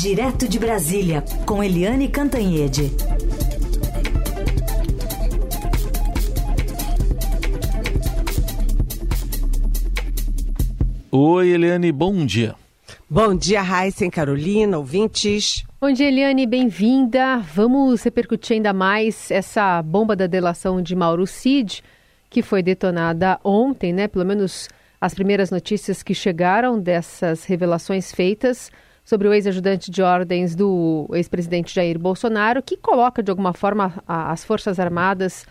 Direto de Brasília, com Eliane Cantanhede. Oi, Eliane, bom dia. Bom dia, Raíssa Carolina, ouvintes. Bom dia, Eliane, bem-vinda. Vamos repercutir ainda mais essa bomba da delação de Mauro Cid, que foi detonada ontem, né? Pelo menos as primeiras notícias que chegaram dessas revelações feitas sobre o ex-ajudante de ordens do ex-presidente Jair Bolsonaro, que coloca de alguma forma a, as Forças Armadas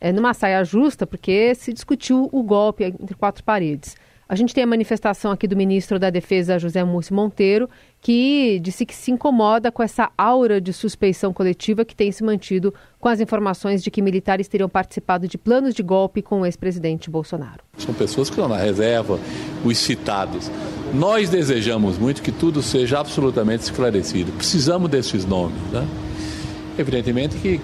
é, numa saia justa, porque se discutiu o golpe entre quatro paredes. A gente tem a manifestação aqui do ministro da Defesa, José Múcio Monteiro, que disse que se incomoda com essa aura de suspeição coletiva que tem se mantido com as informações de que militares teriam participado de planos de golpe com o ex-presidente Bolsonaro. São pessoas que estão na reserva, os citados. Nós desejamos muito que tudo seja absolutamente esclarecido. Precisamos desses nomes. Né? Evidentemente que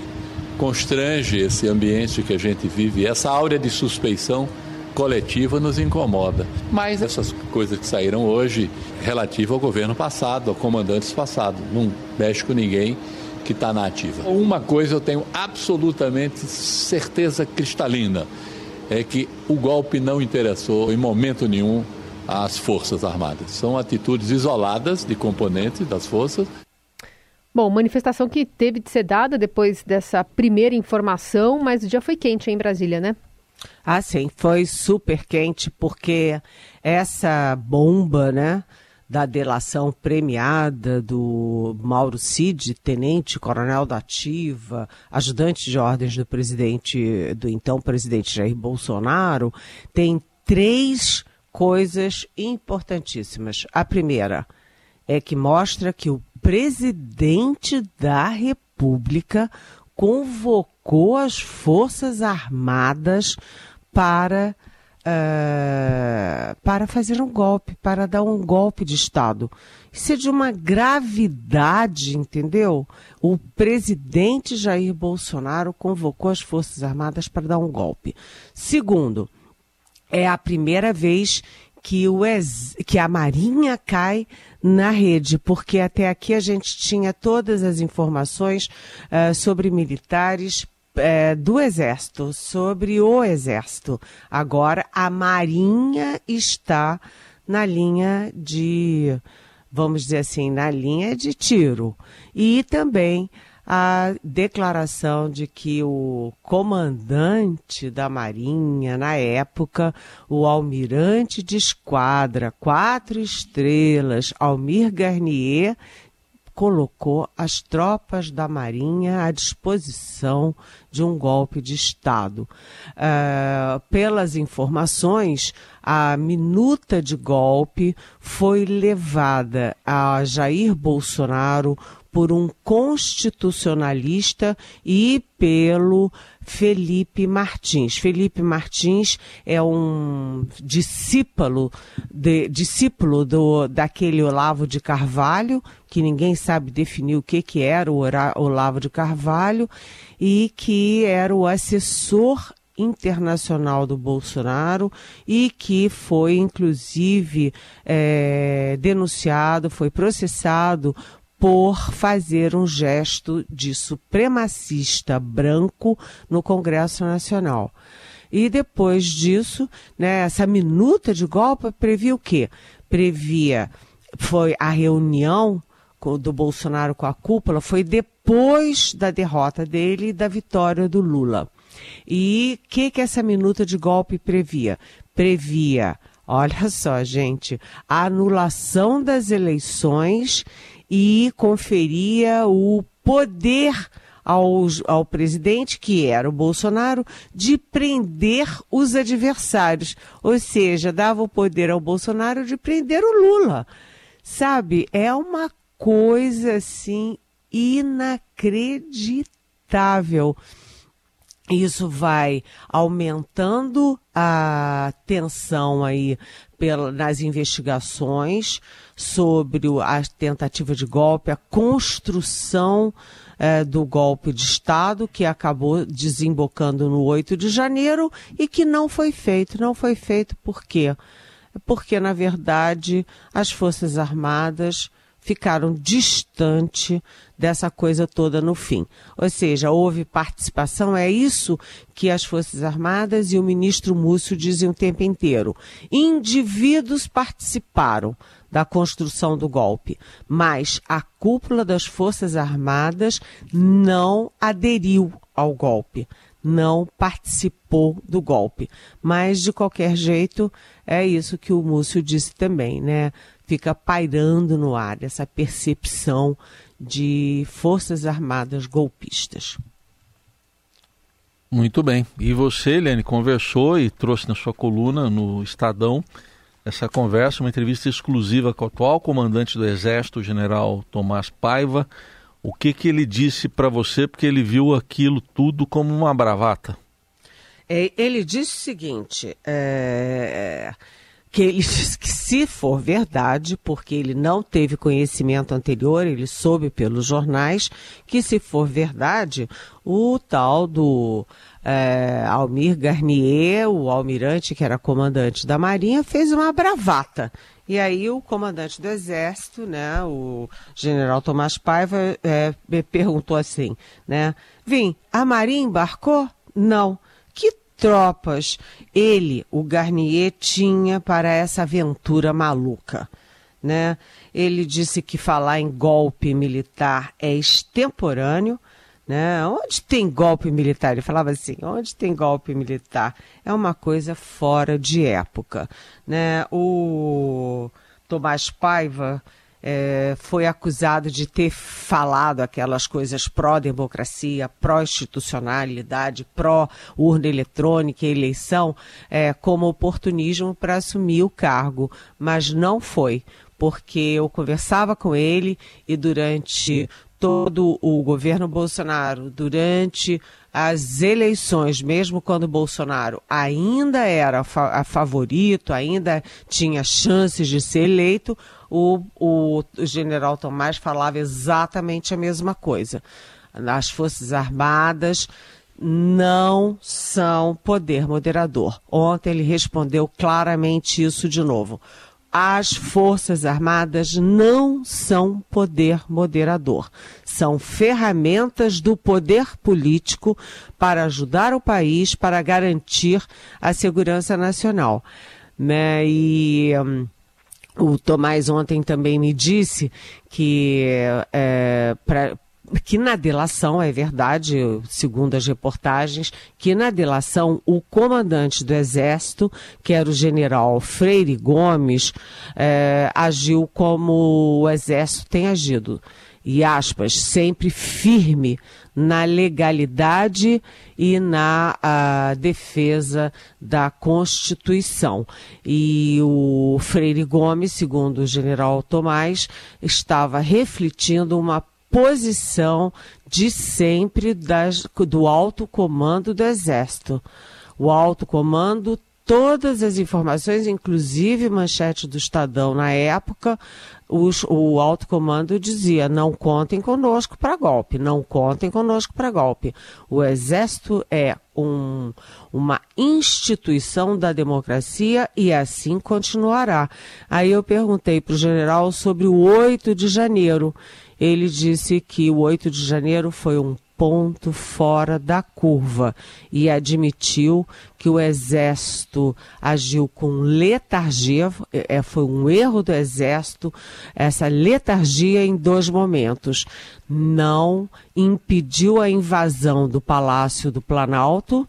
constrange esse ambiente que a gente vive, essa áurea de suspeição coletiva nos incomoda. Mas essas coisas que saíram hoje, relativa ao governo passado, a comandantes passados, não mexe com ninguém que está na ativa. Uma coisa eu tenho absolutamente certeza cristalina, é que o golpe não interessou em momento nenhum às Forças Armadas. São atitudes isoladas de componentes das forças. Bom, manifestação que teve de ser dada depois dessa primeira informação, mas o dia foi quente em Brasília, né? Ah, sim, foi super quente porque essa bomba, né, da delação premiada do Mauro Cid, tenente coronel da ativa, ajudante de ordens do presidente, do então presidente Jair Bolsonaro, tem três coisas importantíssimas. A primeira é que mostra que o presidente da República convocou as Forças Armadas para, uh, para fazer um golpe, para dar um golpe de Estado. Isso é de uma gravidade, entendeu? O presidente Jair Bolsonaro convocou as Forças Armadas para dar um golpe. Segundo, é a primeira vez que, o ex... que a Marinha cai na rede, porque até aqui a gente tinha todas as informações uh, sobre militares uh, do Exército, sobre o Exército. Agora a Marinha está na linha de, vamos dizer assim, na linha de tiro. E também a declaração de que o comandante da Marinha, na época, o almirante de esquadra, quatro estrelas, Almir Garnier, colocou as tropas da Marinha à disposição de um golpe de Estado. Uh, pelas informações, a minuta de golpe foi levada a Jair Bolsonaro por um constitucionalista e pelo Felipe Martins. Felipe Martins é um discípulo, de, discípulo do, daquele Olavo de Carvalho, que ninguém sabe definir o que, que era o Olavo de Carvalho, e que era o assessor internacional do Bolsonaro e que foi, inclusive, é, denunciado, foi processado por fazer um gesto de supremacista branco no Congresso Nacional. E depois disso, né, essa minuta de golpe previa o quê? Previa, foi a reunião do Bolsonaro com a cúpula, foi depois da derrota dele e da vitória do Lula. E o que, que essa minuta de golpe previa? Previa, olha só, gente, a anulação das eleições e conferia o poder ao, ao presidente, que era o Bolsonaro, de prender os adversários. Ou seja, dava o poder ao Bolsonaro de prender o Lula. Sabe? É uma coisa assim inacreditável. Isso vai aumentando a tensão aí pela, nas investigações sobre a tentativa de golpe, a construção eh, do golpe de Estado, que acabou desembocando no 8 de janeiro e que não foi feito. Não foi feito por quê? Porque, na verdade, as Forças Armadas ficaram distante dessa coisa toda no fim. Ou seja, houve participação, é isso que as Forças Armadas e o ministro Múcio dizem o tempo inteiro. Indivíduos participaram da construção do golpe, mas a cúpula das Forças Armadas não aderiu ao golpe, não participou do golpe. Mas, de qualquer jeito, é isso que o Múcio disse também, né? Fica pairando no ar essa percepção de Forças Armadas golpistas. Muito bem. E você, Helene, conversou e trouxe na sua coluna no Estadão essa conversa, uma entrevista exclusiva com o atual comandante do Exército, o general Tomás Paiva. O que, que ele disse para você, porque ele viu aquilo tudo como uma bravata? É, ele disse o seguinte: é, que ele que se for verdade, porque ele não teve conhecimento anterior, ele soube pelos jornais, que se for verdade, o tal do é, Almir Garnier, o almirante que era comandante da Marinha, fez uma bravata. E aí o comandante do Exército, né, o general Tomás Paiva, é, perguntou assim, né, Vim, a Marinha embarcou? Não. Tropas ele, o Garnier, tinha para essa aventura maluca? Né? Ele disse que falar em golpe militar é extemporâneo, né? Onde tem golpe militar? Ele falava assim: onde tem golpe militar? É uma coisa fora de época. Né? O Tomás Paiva é, foi acusado de ter falado aquelas coisas pró-democracia, pró-institucionalidade, pró-urna eletrônica e eleição é, como oportunismo para assumir o cargo, mas não foi. Porque eu conversava com ele e durante todo o governo Bolsonaro durante as eleições, mesmo quando Bolsonaro ainda era a favorito, ainda tinha chances de ser eleito, o, o, o general Tomás falava exatamente a mesma coisa. As Forças Armadas não são poder moderador. Ontem ele respondeu claramente isso de novo as Forças Armadas não são poder moderador. São ferramentas do poder político para ajudar o país, para garantir a segurança nacional. Né? E. Um, o Tomás ontem também me disse que é, que na delação, é verdade, segundo as reportagens, que na delação o comandante do Exército, que era o general Freire Gomes, é, agiu como o Exército tem agido. E aspas, sempre firme na legalidade e na defesa da Constituição. E o Freire Gomes, segundo o general Tomás, estava refletindo uma posição de sempre das, do alto comando do Exército. O alto comando, todas as informações, inclusive manchete do Estadão na época, os, o alto comando dizia: não contem conosco para golpe, não contem conosco para golpe. O Exército é um, uma instituição da democracia e assim continuará. Aí eu perguntei para o general sobre o 8 de janeiro ele disse que o 8 de janeiro foi um ponto fora da curva e admitiu que o Exército agiu com letargia, é, foi um erro do Exército, essa letargia em dois momentos. Não impediu a invasão do Palácio do Planalto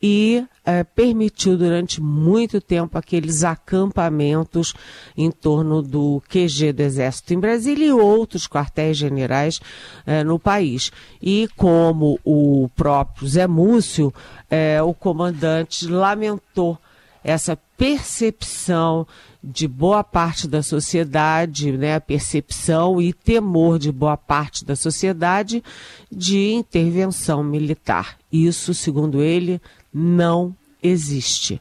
e é, permitiu durante muito tempo aqueles acampamentos em torno do QG do Exército em Brasília e outros quartéis generais é, no país. E como o próprio Zé Múcio, é, o comandante lamentou essa percepção de boa parte da sociedade, né, a percepção e temor de boa parte da sociedade de intervenção militar. Isso, segundo ele, não existe.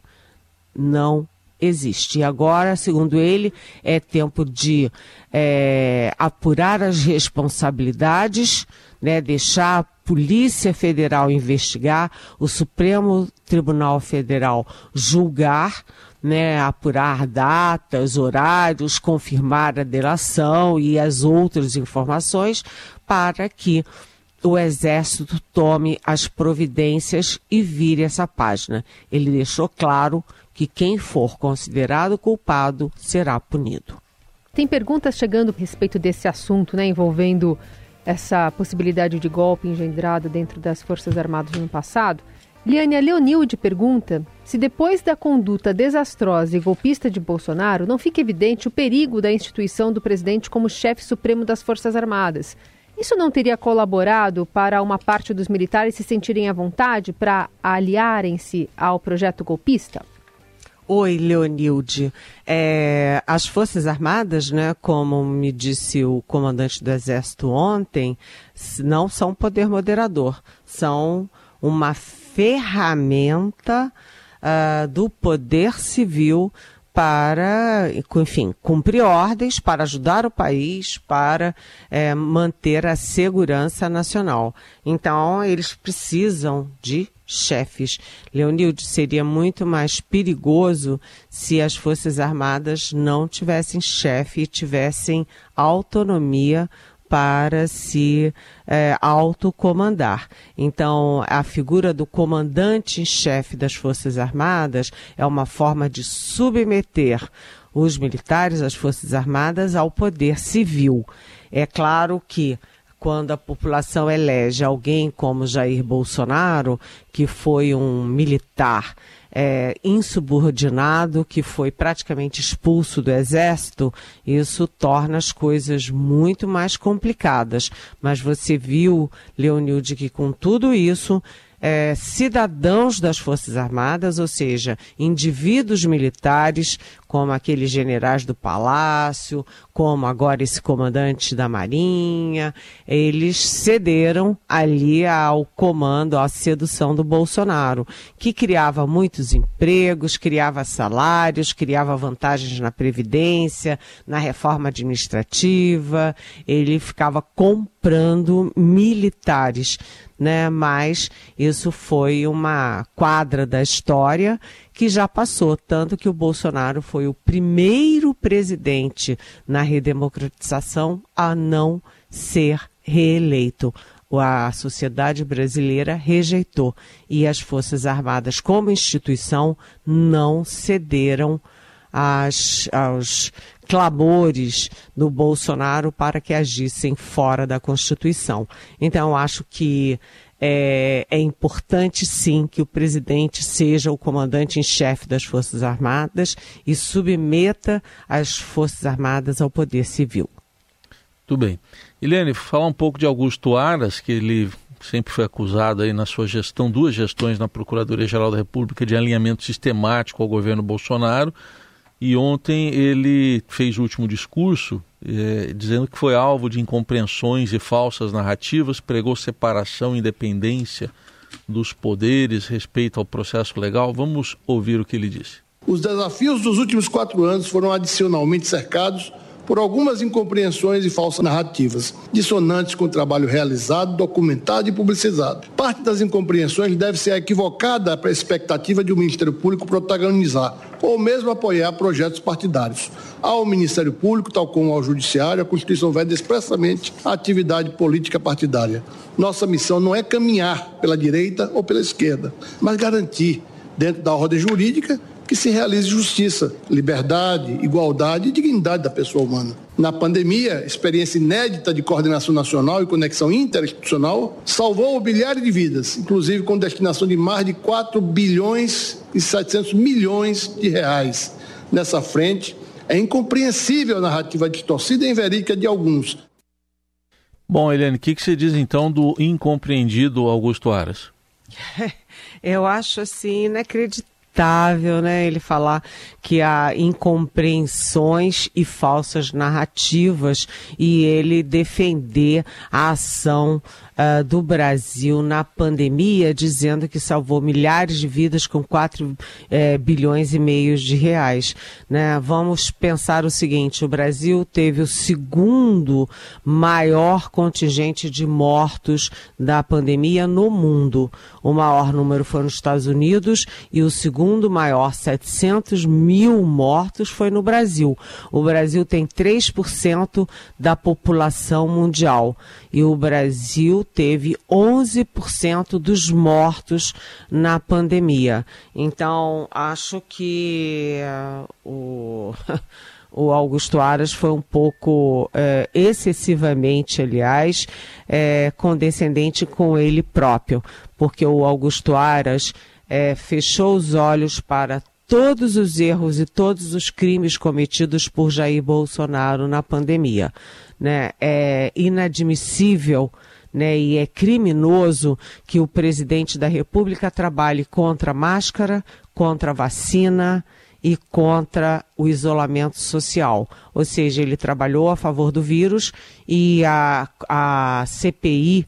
Não existe. E agora, segundo ele, é tempo de é, apurar as responsabilidades, né, deixar a Polícia Federal investigar, o Supremo Tribunal Federal julgar, né, apurar datas, horários, confirmar a delação e as outras informações para que o Exército tome as providências e vire essa página. Ele deixou claro que quem for considerado culpado será punido. Tem perguntas chegando a respeito desse assunto, né, envolvendo essa possibilidade de golpe engendrado dentro das Forças Armadas no passado. Liane Leonilde pergunta se depois da conduta desastrosa e golpista de Bolsonaro não fica evidente o perigo da instituição do presidente como chefe supremo das Forças Armadas. Isso não teria colaborado para uma parte dos militares se sentirem à vontade para aliarem-se ao projeto golpista? Oi, Leonilde. É, as Forças Armadas, né, como me disse o comandante do Exército ontem, não são poder moderador, são uma ferramenta uh, do poder civil para, enfim, cumprir ordens, para ajudar o país, para é, manter a segurança nacional. Então, eles precisam de chefes. Leonilde, seria muito mais perigoso se as Forças Armadas não tivessem chefe e tivessem autonomia para se é, autocomandar. Então, a figura do comandante em chefe das Forças Armadas é uma forma de submeter os militares, as Forças Armadas, ao poder civil. É claro que quando a população elege alguém como Jair Bolsonaro, que foi um militar é, insubordinado, que foi praticamente expulso do exército, isso torna as coisas muito mais complicadas. Mas você viu, Leonilde, que com tudo isso é, cidadãos das Forças Armadas, ou seja, indivíduos militares, como aqueles generais do Palácio, como agora esse comandante da Marinha, eles cederam ali ao comando, à sedução do Bolsonaro, que criava muitos empregos, criava salários, criava vantagens na Previdência, na reforma administrativa, ele ficava comprando militares né? Mas isso foi uma quadra da história que já passou, tanto que o Bolsonaro foi o primeiro presidente na redemocratização a não ser reeleito. A sociedade brasileira rejeitou e as Forças Armadas, como instituição, não cederam às, aos clamores do Bolsonaro para que agissem fora da Constituição. Então, acho que é, é, importante sim que o presidente seja o comandante em chefe das Forças Armadas e submeta as Forças Armadas ao poder civil. Tudo bem. Helene, falar um pouco de Augusto Aras, que ele sempre foi acusado aí na sua gestão, duas gestões na Procuradoria-Geral da República de alinhamento sistemático ao governo Bolsonaro. E ontem ele fez o último discurso é, dizendo que foi alvo de incompreensões e falsas narrativas, pregou separação e independência dos poderes, respeito ao processo legal. Vamos ouvir o que ele disse. Os desafios dos últimos quatro anos foram adicionalmente cercados por algumas incompreensões e falsas narrativas, dissonantes com o trabalho realizado, documentado e publicizado. Parte das incompreensões deve ser equivocada para a expectativa de o Ministério Público protagonizar ou mesmo apoiar projetos partidários. Ao Ministério Público, tal como ao Judiciário, a Constituição veda expressamente a atividade política partidária. Nossa missão não é caminhar pela direita ou pela esquerda, mas garantir, dentro da ordem jurídica, que se realize justiça, liberdade, igualdade e dignidade da pessoa humana. Na pandemia, experiência inédita de coordenação nacional e conexão interinstitucional salvou bilhares de vidas, inclusive com destinação de mais de 4 bilhões e 700 milhões de reais. Nessa frente, é incompreensível a narrativa distorcida e inverídica de alguns. Bom, Helene, o que, que você diz então do incompreendido Augusto Aras? Eu acho assim inacreditável inaceitável, né? Ele falar que há incompreensões e falsas narrativas e ele defender a ação uh, do Brasil na pandemia, dizendo que salvou milhares de vidas com 4 eh, bilhões e meio de reais. Né? Vamos pensar o seguinte: o Brasil teve o segundo maior contingente de mortos da pandemia no mundo. O maior número foi nos Estados Unidos e o segundo maior, 700 mil mortos, foi no Brasil. O Brasil tem 3% da população mundial e o Brasil teve 11% dos mortos na pandemia. Então, acho que uh, o. o Augusto Aras foi um pouco é, excessivamente, aliás, é, condescendente com ele próprio, porque o Augusto Aras fechou os olhos para todos os erros e todos os crimes cometidos por Jair Bolsonaro na pandemia. Né? É inadmissível né, e é criminoso que o presidente da República trabalhe contra a máscara, contra a vacina, e contra o isolamento social. Ou seja, ele trabalhou a favor do vírus e a, a CPI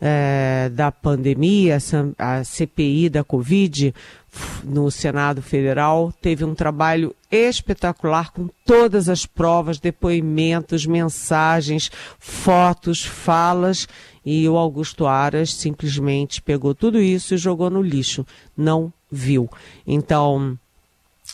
é, da pandemia, a CPI da Covid, no Senado Federal, teve um trabalho espetacular com todas as provas, depoimentos, mensagens, fotos, falas, e o Augusto Aras simplesmente pegou tudo isso e jogou no lixo, não viu. Então,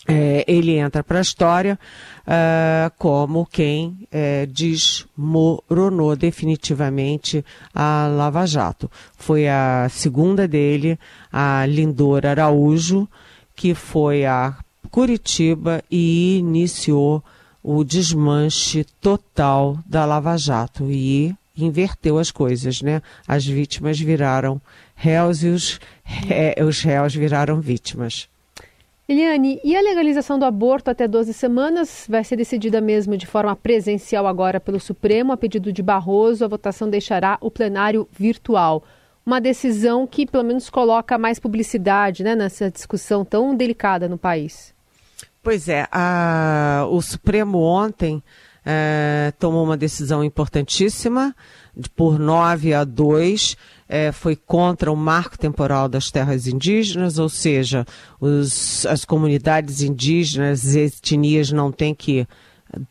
é, ele entra para a história uh, como quem é, desmoronou definitivamente a Lava Jato. Foi a segunda dele, a Lindora Araújo, que foi a Curitiba e iniciou o desmanche total da Lava Jato e inverteu as coisas, né? As vítimas viraram réus e os, ré, os réus viraram vítimas. Eliane, e a legalização do aborto até 12 semanas vai ser decidida mesmo de forma presencial agora pelo Supremo, a pedido de Barroso. A votação deixará o plenário virtual. Uma decisão que, pelo menos, coloca mais publicidade né, nessa discussão tão delicada no país. Pois é, a, o Supremo ontem é, tomou uma decisão importantíssima, por 9 a 2 é, foi contra o marco temporal das terras indígenas, ou seja, os, as comunidades indígenas e etnias não têm que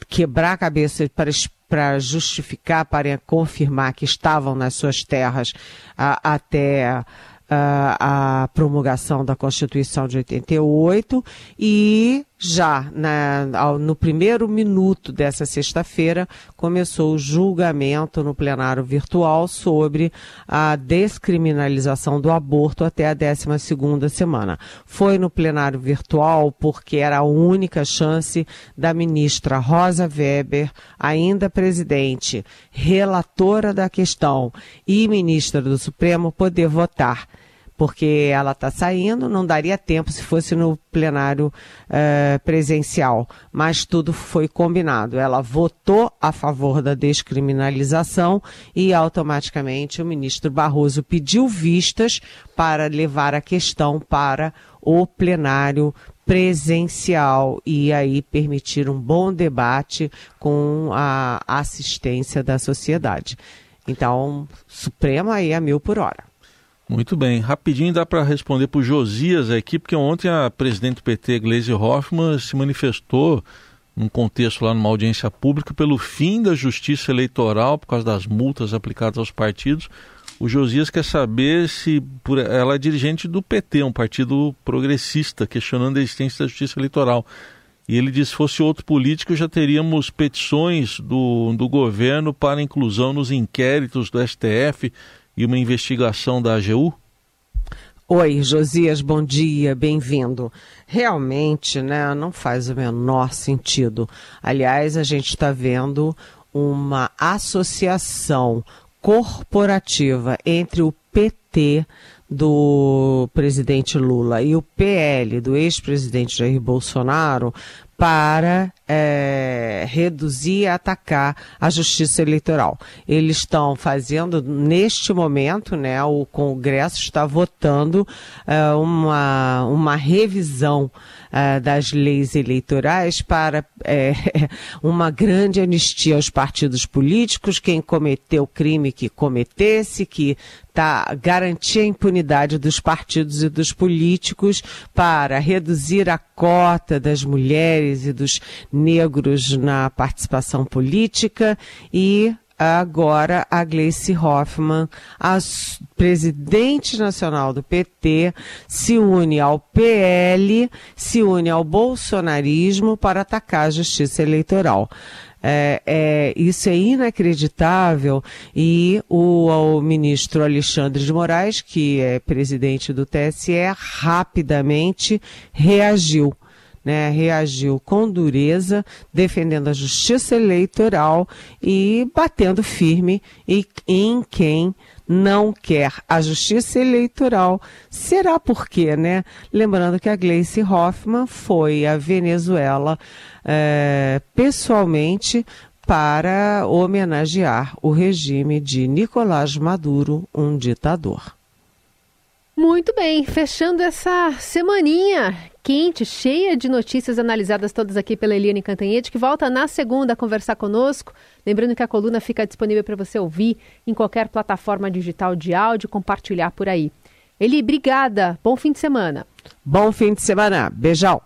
quebrar a cabeça para, para justificar, para confirmar que estavam nas suas terras a, até a promulgação da Constituição de 88 e já na, no primeiro minuto dessa sexta-feira começou o julgamento no plenário virtual sobre a descriminalização do aborto até a 12 segunda semana. Foi no plenário virtual porque era a única chance da ministra Rosa Weber, ainda presidente, relatora da questão e ministra do Supremo poder votar porque ela está saindo, não daria tempo se fosse no plenário uh, presencial, mas tudo foi combinado. Ela votou a favor da descriminalização e automaticamente o ministro Barroso pediu vistas para levar a questão para o plenário presencial e aí permitir um bom debate com a assistência da sociedade. Então, Suprema aí a mil por hora. Muito bem. Rapidinho dá para responder para o Josias aqui, porque ontem a presidente do PT, Gleisi Hoffmann, se manifestou num contexto lá numa audiência pública pelo fim da justiça eleitoral por causa das multas aplicadas aos partidos. O Josias quer saber se por, ela é dirigente do PT, um partido progressista, questionando a existência da justiça eleitoral. E ele disse: se fosse outro político, já teríamos petições do, do governo para inclusão nos inquéritos do STF e uma investigação da AGU? Oi, Josias, bom dia, bem-vindo. Realmente, né, não faz o menor sentido. Aliás, a gente está vendo uma associação corporativa entre o PT do presidente Lula e o PL do ex-presidente Jair Bolsonaro para é, reduzir e atacar a justiça eleitoral. Eles estão fazendo, neste momento, né, o Congresso está votando é, uma, uma revisão é, das leis eleitorais para é, uma grande anistia aos partidos políticos, quem cometeu crime que cometesse, que tá, garantir a impunidade dos partidos e dos políticos para reduzir a cota das mulheres e dos negros na participação política. E agora a Gleice Hoffmann, a presidente nacional do PT, se une ao PL, se une ao bolsonarismo para atacar a justiça eleitoral. É, é, isso é inacreditável. E o, o, ministro Alexandre de Moraes, que é presidente do TSE, rapidamente reagiu né, reagiu com dureza, defendendo a justiça eleitoral e batendo firme em quem não quer a justiça eleitoral. Será por quê, né? Lembrando que a Gleice Hoffmann foi à Venezuela é, pessoalmente para homenagear o regime de Nicolás Maduro, um ditador. Muito bem, fechando essa semaninha quente, cheia de notícias analisadas todas aqui pela Eliane Cantanhede, que volta na segunda a conversar conosco. Lembrando que a coluna fica disponível para você ouvir em qualquer plataforma digital de áudio, compartilhar por aí. Eli, obrigada. Bom fim de semana. Bom fim de semana. Beijão.